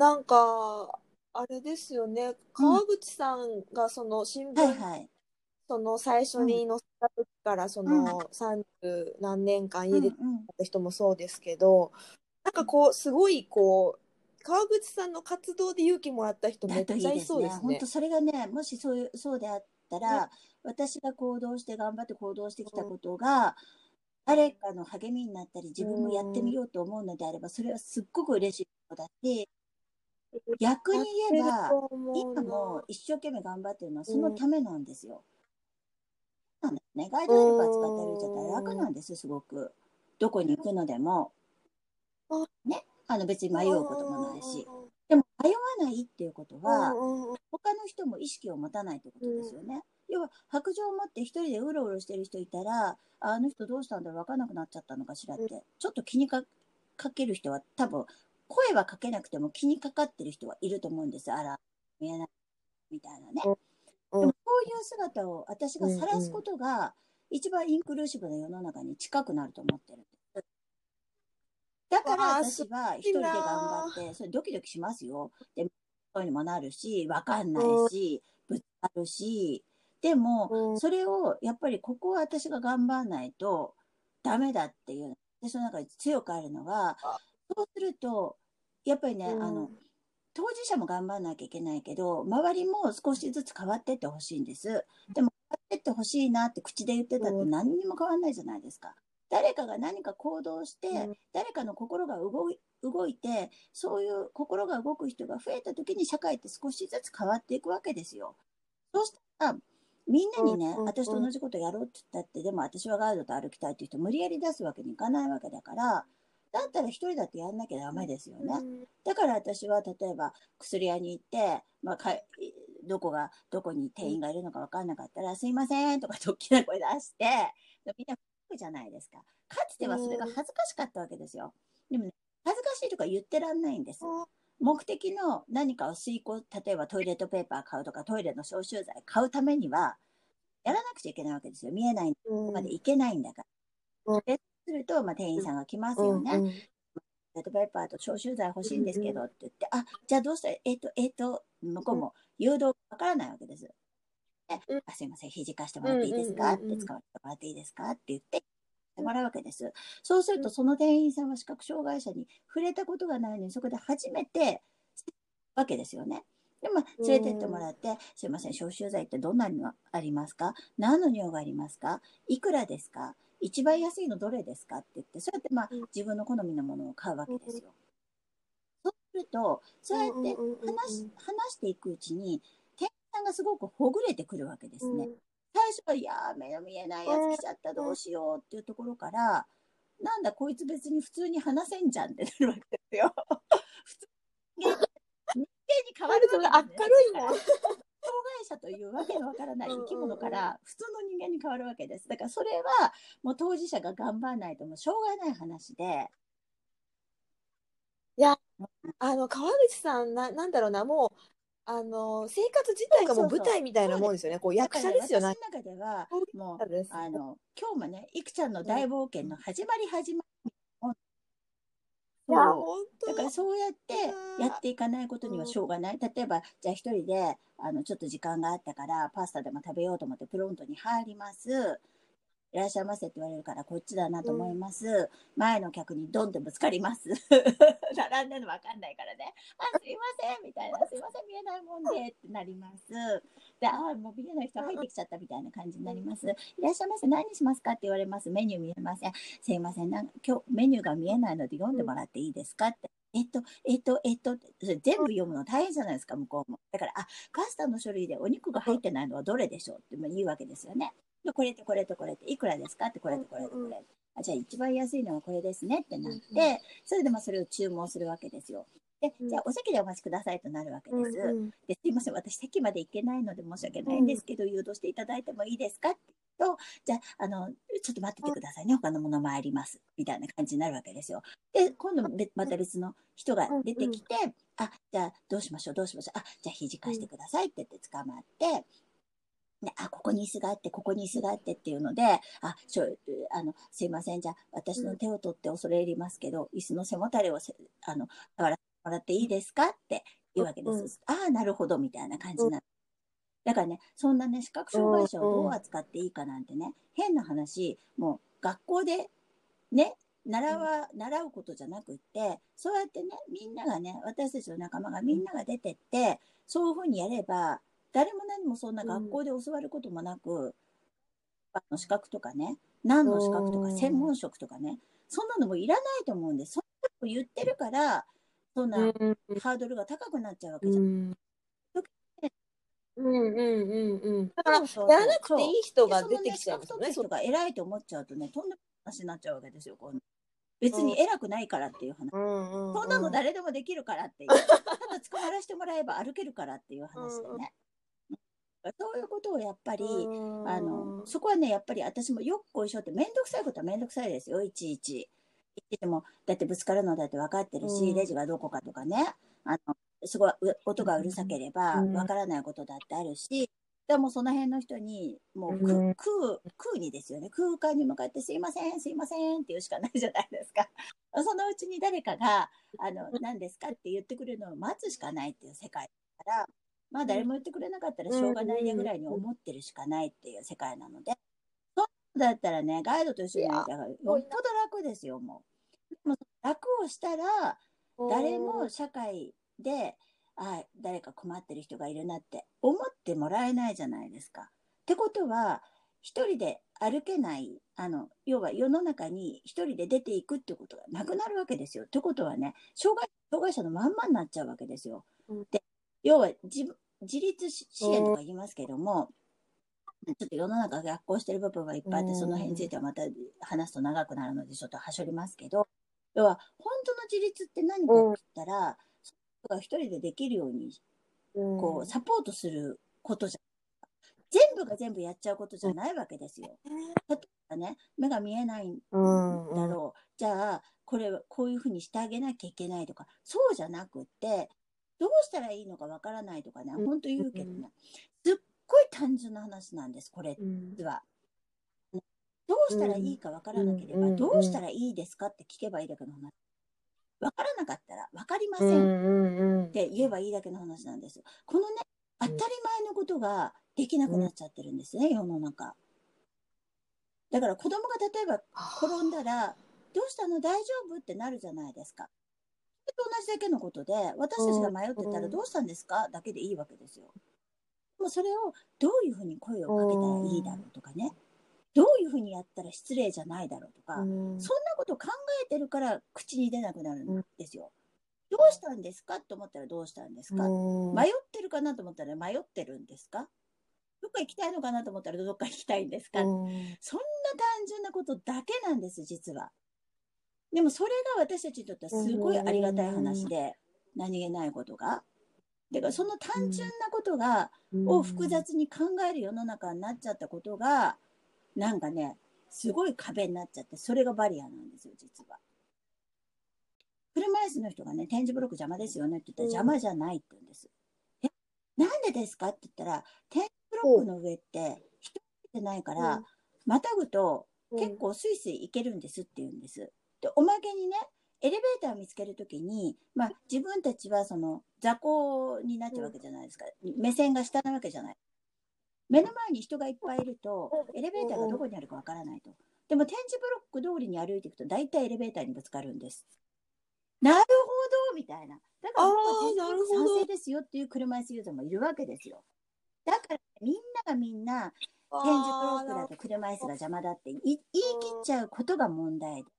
なんか、あれですよね、川口さんがその新はい聞、はい。その最初に載せた時から、その30何年間家出てた人もそうですけど、なんかこう、すごいこう、川口さんの活動で勇気もらった人めっちゃい。そうですね。本当。それがね、もしそういう、そうであったら、私が行動して頑張って行動してきたことが、誰かの励みになったり、自分もやってみようと思うのであれば、それはすっごく嬉しいことだし、逆に言えば、今も一生懸命頑張ってるのはそのためなんですよ。なんですね。ガイドヘルパー使って歩いちゃったら楽なんです、すごく。どこに行くのでも。ね？あの別に迷うこともないし。でも迷わないっていうことは、他の人も意識を持たないってことですよね。要は白状を持って一人でうろうろしてる人いたら、あの人どうしたんだろう分かんなくなっちゃったのかしらって、ちょっと気にかかける人は多分、声はかけなくても気にかかってる人はいると思うんです。あら、見えないみたいなね。うん。でもこういう姿を私が晒すことが一番インクルーシブな世の中に近くなると思ってる。んです。だから私は一人で頑張って、それドキドキしますよ。で、そうにもなるし、わかんないし、ぶつかるし、でも、それをやっぱりここは私が頑張らないとダメだっていう、私の中で強くあるのは、そうすると、やっぱりね、あの、当事者も頑張らなきゃいけないけど、周りも少しずつ変わってってほしいんです。でも、変わってってほしいなって口で言ってたって何にも変わんないじゃないですか。誰かが何か行動して、うん誰かの心が動い動いて、そういう心が動く人が増えた時に社会って少しずつ変わっていくわけですよ。そうしたら、みんなにね、うんうんうん私と同じことやろうって言ったって、でも私はガイドと歩きたいっていう人無理やり出すわけにいかないわけだから、だったら一人だってやんなきゃダメですよね。だから私は例えば薬屋に行って、まあ、かどこが、どこに店員がいるのか分かんなかったら、すいませんとか大きな声出して、みんな吹くじゃないですか。かつてはそれが恥ずかしかったわけですよ。でもね、恥ずかしいとか言ってらんないんです。目的の何かを遂行、例えばトイレットペーパー買うとかトイレの消臭剤買うためには、やらなくちゃいけないわけですよ。見えないとこまで行けないんだから。うんですると、まあ、店員さんが来ますよね。レッドペーパーと消臭剤欲しいんですけどって言って、あ、じゃあどうしたら、えっ、と、えっ、と、向こうも誘導わからないわけです。でうん。あすいません、肘貸してもらっていいですか、うんうんうんうん。って使わせてもらっていいですか？って言って、もらうわけです。そうすると、その店員さんは視覚障害者に触れたことがないのに、そこで初めて、わけですよね。で、まあ、連れてってもらって、すいません、消臭剤ってどんなのありますか？何の匂いがありますか？いくらですか？一番安いのどれですかって言って、そうやってまあうん自分の好みのものを買うわけですよ。そうすると、そうやって話し話していくうちに、店員さんがすごくほぐれてくるわけですね。最初は、いやー、目の見えないやつ来ちゃった、どうしようっていうところから、なんだ、こいつ別に普通に話せんじゃんってなるわけですよ。普通に人間に変わるそれわけですね明るいもん。者というわけのわからない生き物から普通の人間に変わるわけです。だからそれはもう当事者が頑張らないともうしょうがない話で。あの、川口さん、な、なんだろうな、もう、あの、生活自体がもう舞台みたいなもんですよね。こう、役者ですよね。私の中ではもうあの今日もね、いくちゃんの大冒険の始まり始まり。だからそうやってやっていかないことにはしょうがない。例えば、じゃあ一人で、あの、ちょっと時間があったから、パスタでも食べようと思ってプロントに入ります。いらっしゃいませって言われるから、こっちだなと思います。前の客にドンってぶつかります。並んでるのわかんないからね。あ、すいませんみたいな。すいません、見えないもんでってなります。で、あ、もう見えない人入ってきちゃったみたいな感じになります。いらっしゃいませ、何にしますかって言われます。メニュー見えません。すいません、なん今日メニューが見えないので読んでもらっていいですかって。えっと、えっと、えっと、全部読むの大変じゃないですか、向こうも。だから、あ、パスタの書類でお肉が入ってないのはどれでしょうって言うわけですよね。で、これとこれとこれって、いくらですかって、これとこれとこれ。あじゃあ一番安いのはこれですねってなって、それでまあそれを注文するわけですよ。で、じゃあお席でお待ちくださいとなるわけです。で、すいません、私席まで行けないので申し訳ないんですけど、誘導していただいてもいいですかってと、じゃあ、あの、ちょっと待っててくださいね、他のもの参ります。みたいな感じになるわけですよ。で、今度べまた別の人が出てきて、あ、じゃあどうしましょう、どうしましょう。あ、じゃあ肘貸してくださいって言って捕まって、ね、あ、ここに椅子があって、ここに椅子があってっていうので、あ、ちょ、あの、すいません、じゃあ、私の手を取って恐れ入りますけど、椅子の背もたれをせ、あの、触らせてもらっていいですかって言うわけです。うんああ、なるほど、みたいな感じになる。だからね、そんなね、視覚障害者をどう扱っていいかなんてね、変な話、もう学校でね、習わ、習うことじゃなくって、そうやってね、みんながね、私たちの仲間がみんなが出てって、そういうふうにやれば、誰も何もそんな学校で教わることもなく、あの資格とかね、何の資格とかうん専門職とかね、そんなのもいらないと思うんです。そんなこと言ってるから、そんなうんハードルが高くなっちゃうわけうじゃん。んうんうんうんうん。だから、やらなくていい人がで出てきちゃいますよね。そのね資格取った人が偉いと思っちゃうとね、とんでもない話になっちゃうわけですよ、今度別に偉くないからっていう話。うんうんそんなの誰でもできるからっていう。ただ捕まらせてもらえば歩けるからっていう話でね。そういうことをやっぱり、あの、そこはね、やっぱり私もよっこいしょって、めんどくさいことはめんどくさいですよ、いちいち。いつも、だってぶつかるのだって分かってるし、うんレジがどこかとかね、あの、すごいう音がうるさければうん分からないことだってあるし、でもその辺の人に、もうく、うん空、空にですよね。空間に向かってすいません、すいませんって言うしかないじゃないですか。そのうちに誰かが、あの、何ですかって言ってくれるのを待つしかないっていう世界だから、まあ誰も言ってくれなかったらしょうがないやぐらいに思ってるしかないっていう世界なので、そうだったらね、ガイドと一緒にやったらよっぽど楽ですよ、もう。でも楽をしたら、誰も社会で、あ誰か困ってる人がいるなって思ってもらえないじゃないですか。ってことは、一人で歩けない、あの、要は世の中に一人で出ていくってことがなくなるわけですよ。ってことはね、障害障害者のまんまになっちゃうわけですよ。うんで、要は自分自立支援とか言いますけども、ちょっと世の中逆行してる部分がいっぱいあって、うんその辺についてはまた話すと長くなるので、ちょっとはしょりますけど、要は、本当の自立って何かって言ったら、その人が一人でできるように、こう、サポートすることじゃ、全部が全部やっちゃうことじゃないわけですよ。例えばね、目が見えないんうんだろう。じゃあ、これ、こういうふうにしてあげなきゃいけないとか、そうじゃなくって、どうしたらいいのかわからないとかね、うん。本当言うけどね、すっごい単純な話なんです、これは。どうしたらいいかわからなければ、うん。どうしたらいいですかって聞けばいいだけの話。わからなかったら、わかりませんって言えばいいだけの話なんです。このね、当たり前のことができなくなっちゃってるんですね、世の中。だから子供が例えば転んだら、どうしたの？大丈夫？ってなるじゃないですか。と同じだけのことで、私たちが迷ってたらどうしたんですか？だけでいいわけですよ。でもそれをどういうふうに声をかけたらいいだろうとかね。どういうふうにやったら失礼じゃないだろうとか、うん。そんなこと考えてるから口に出なくなるんですよ。どうしたんですか？と思ったらどうしたんですか、うん。迷ってるかなと思ったら迷ってるんですか？どっか行きたいのかなと思ったらどっか行きたいんですか、うん。そんな単純なことだけなんです、実は。でもそれが私たちにとってはすごいありがたい話で、何気ないことが。だからその単純なことが、を複雑に考える世の中になっちゃったことが、なんかね、すごい壁になっちゃって、それがバリアなんですよ、実は。車椅子の人がね、点字ブロック邪魔ですよねって言ったらうん邪魔じゃないって言うんです。え、なんでですかって言ったら、点字ブロックの上って人がいてないから、うんまたぐとうん結構スイスイ行けるんですって言うんです。で、おまけにね、エレベーターを見つけるときに、まあ自分たちはその座高になっちゃうわけじゃないですか。目線が下なわけじゃない。目の前に人がいっぱいいると、エレベーターがどこにあるかわからないと。でも点字ブロック通りに歩いていくと、大体エレベーターにぶつかるんです。なるほどみたいな。だから賛成ですよっていう車椅子ユーザーもいるわけですよ。だからみんながみんな、点字ブロックだと車椅子が邪魔だって言い言い切っちゃうことが問題で。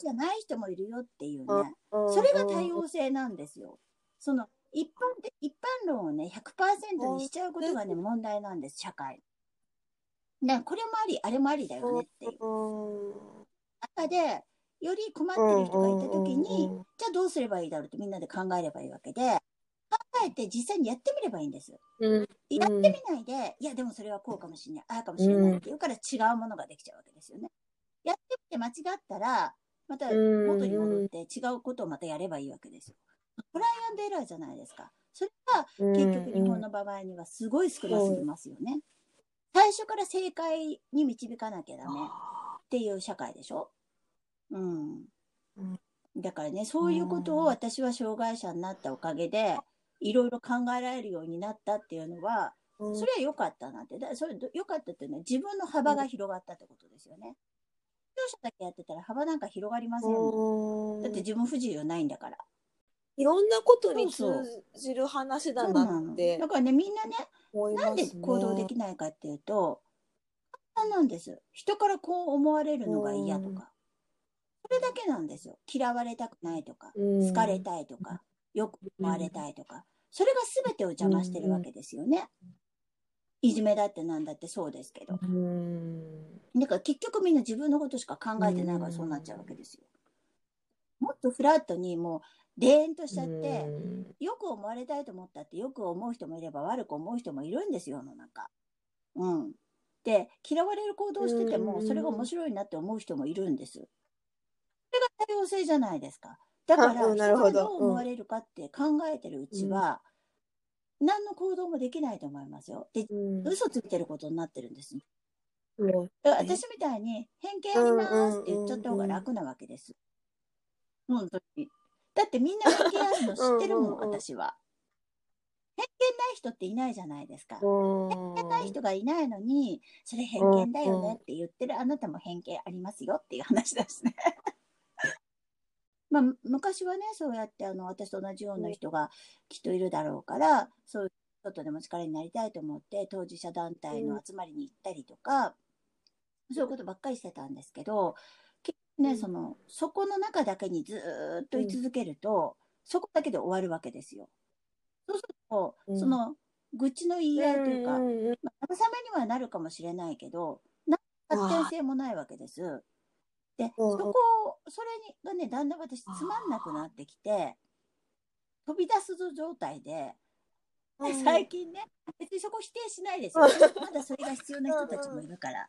じゃない人もいるよっていうね。それが多様性なんですよ。その一般で、一般論をね、100%にしちゃうことがね、問題なんです、社会。ね、これもあり、あれもありだよねっていう。中で、より困ってる人がいたときに、じゃあどうすればいいだろうってみんなで考えればいいわけで、考えて実際にやってみればいいんです。うんやってみないで、いや、でもそれはこうかもしれない、ああかもしれないっていうから違うものができちゃうわけですよね。やってみて間違ったら、また元に戻って違うことをまたやればいいわけですよ。トライアンドエラーじゃないですか。それが結局日本の場合にはすごい少なすぎますよね。最初から正解に導かなきゃダメっていう社会でしょ？うん。だからね、そういうことを私は障害者になったおかげで、いろいろ考えられるようになったっていうのは、うんそれは良かったなって。だそれ良かったっていうのは自分の幅が広がったってことですよね。者だけやってたら幅なんか広がりませんもん。うんだって自分不自由ないんだから。いろんなことに通じる話だなってだからね、みんなね、ね。なんで行動できないかっていうと、簡単なんです。人からこう思われるのが嫌とか。それだけなんですよ。嫌われたくないとか、うん好かれたいとか、よく思われたいとか。それが全てを邪魔してるわけですよね。いじめだってなんだってそうですけど。うんだから結局みんな自分のことしか考えてないからそうなっちゃうわけですよ。もっとフラットにもう、でーんとしちゃって、よく思われたいと思ったってよく思う人もいれば悪く思う人もいるんですよ、世の中。うん。で、嫌われる行動をしてても、うんそれが面白いなって思う人もいるんです。それが多様性じゃないですか。だから、人からなるほどどう思われるかって考えてるうちは、何の行動もできないと思いますよ。で、うん嘘ついてることになってるんです。私みたいに偏見ありますって言っちゃった方が楽なわけです。本当に。だってみんな偏見あるの知ってるもん、私は。偏見ない人っていないじゃないですか。偏見ない人がいないのに、それ偏見だよねって言ってるあなたも偏見ありますよっていう話ですね。まあ、昔はね、そうやってあの私と同じような人がきっといるだろうから、そういうことでも力になりたいと思って、当事者団体の集まりに行ったりとか、そういうことばっかりしてたんですけど、結局ね、うんその、そこの中だけにずーっと居続けると、そこだけで終わるわけですよ。そうすると、うんその、愚痴の言い合いというか、うんうんめにはなるかもしれないけど、な発展性もないわけです。で、うんうんそこを、それがね、だんだん私つまんなくなってきて、飛び出す状態で、うん最近ね、別にそこ否定しないですよ。まだそれが必要な人たちもいるから。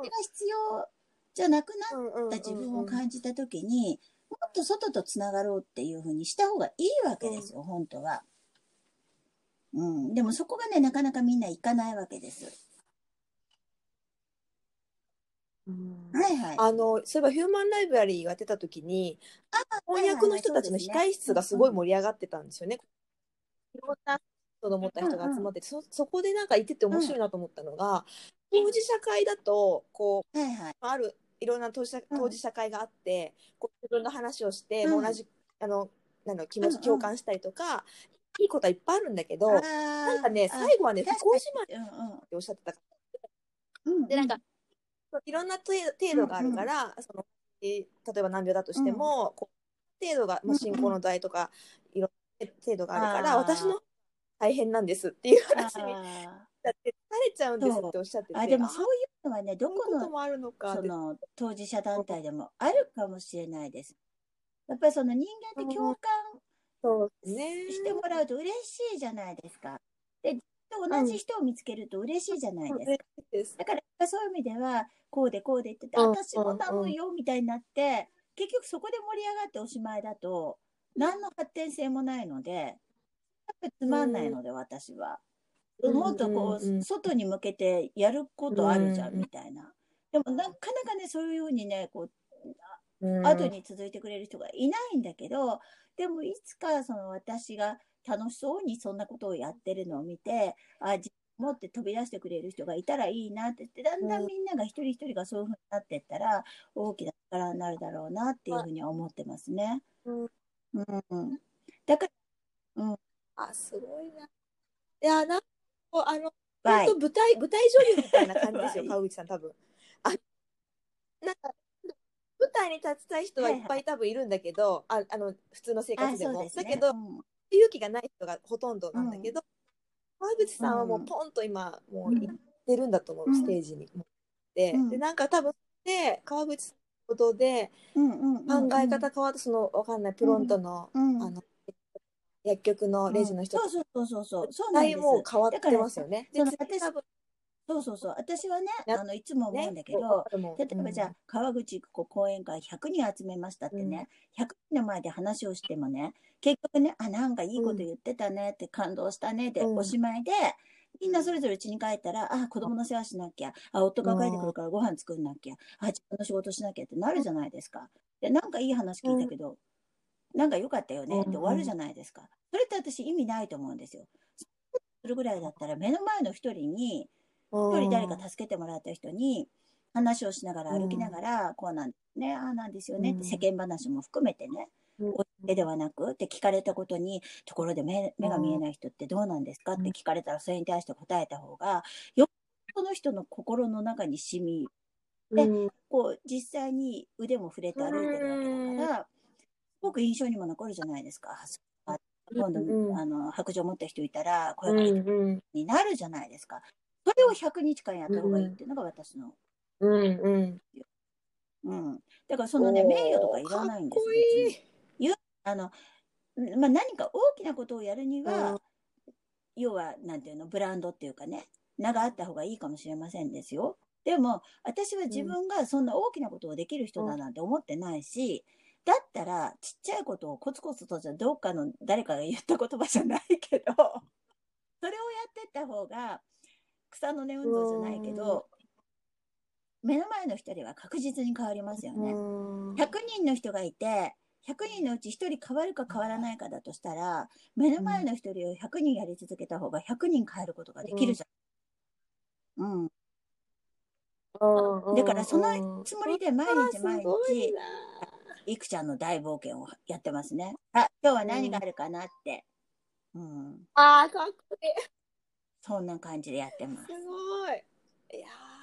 それが必要じゃなくなった自分を感じたときに、もっと外とつながろうっていうふうにした方がいいわけですよ、本当は。うん。でもそこがね、なかなかみんないかないわけです。うんはいはい。あのそういえばヒューマンライブラリーが出た時に翻訳の人たちの控室がすごい盛り上がってたんですよね。いろんな人の持った人が集まってて、そそこでなんか言ってて面白いなと思ったのが、当事者会だとこうはいはい。あるいろんな当事者うん。当事者会があって、こう自分の話をして、うん。同じあのなんだろう気持うんうん。ち共感したりとか、いいことはいっぱいあるんだけど、ななんかね最後はね不幸自慢っうんておっしゃってた。うんうん。でなんかいろんな程程度があるから、そのえー例えば難病だとしても、こう程度がもう進行の度合いとか、いろんな程度があるから、私の大変なんですっていう話にれちゃうんですっておっしゃっててーあ、でもそういうのはね、どこのその当事者団体でもあるかもしれないです。やっぱりその人間って共感してもらうと嬉しいじゃないですか。で、同じ人を見つけると嬉しいじゃないですか。だからそういう意味では、こうでこうで言ってて、うん私も頼むよみたいになって、結局そこで盛り上がっておしまいだと、何の発展性もないので、つまんないので、私は。うんもっとこう、外に向けてやることあるじゃん、うんみたいな。でもなかなかね、そういうふうにね、こう、うん。後に続いてくれる人がいないんだけど、でもいつかその私が楽しそうにそんなことをやってるのを見て、あ、自分持って飛び出してくれる人がいたらいいなって言って、だんだんみんなが一人一人がそういうふうになっていったら、大きな力になるだろうなっていうふうには思ってますね。うん。うん。だから、うん、あすごいな。いやなんあの本当。舞台舞台女優みたいな感じですよ はい。川口さん多分。あなんか舞台に立ちたい人はいっぱい多分いるんだけど、ああの普通の生あ、活でも。だけど、うん。勇気がない人がほとんどなんだけど、川口さんはもうポンと今もううん。行ってるんだと思う、うん。ステージに持って、うん。でなんか多分で川口さんのことで考え方変わってそのわかんないプロントの,、うん。あの薬局のレジの人うんそうそうそうそうそう。そうなんです。もう変わってますよね。だからで次多分そうそうそう。私はね、やあの、いつも思うんだけねど、もう例えばじゃあ、川口育子講演会100人集めましたってね、100人の前で話をしてもね、結局ね、あ、なんかいいこと言ってたねって、感動したねで、うんおしまいで、みんなそれぞれ家に帰ったら、あ、子供の世話しなきゃ、あ、夫が帰ってくるからご飯作んなきゃ、あ、自分の仕事しなきゃってなるじゃないですか。で、なんかいい話聞いたけど、なんか良かったよねって終わるじゃないですか。それって私意味ないと思うんですよ。するぐらいだったら目の前の一人に、一人誰か助けてもらった人に話をしながら歩きながら、こうなんね、ああなんですよねって世間話も含めてね、お手ではなくって聞かれたことに、ところで目目が見えない人ってどうなんですか？って聞かれたら、それに対して答えた方が、よっぽどの人の心の中に染み、で、こう、実際に腕も触れて歩いてるわけだから、すごく印象にも残るじゃないですか。今度、あの、白状を持った人いたら、これになるじゃないですか。それを100日間やった方がいいっていうのが私の。うんうん。うん。だからそのね、名誉とかいらないんですかっこいい別に言うあの、まあ、何か大きなことをやるには、要は、なんていうの、ブランドっていうかね、名があった方がいいかもしれませんですよ。でも、私は自分がそんな大きなことをできる人だなんて思ってないし、だったら、ちっちゃいことをコツコツとじゃ、どっかの誰かが言った言葉じゃないけど、それをやってった方が、草の根運動じゃないけど、目の前の人は確実に変わりますよね。100人の人がいて、100人のうち1人変わるか変わらないかだとしたら、目の前の1人を100人やり続けた方が100人変えることができるじゃん。うん。だからそのつもりで毎日毎日、いくちゃんの大冒険をやってますね。あ、今日は何があるかなって。うん。ああ、かっこいい。そんな感じでやってます。す。ごい。いやー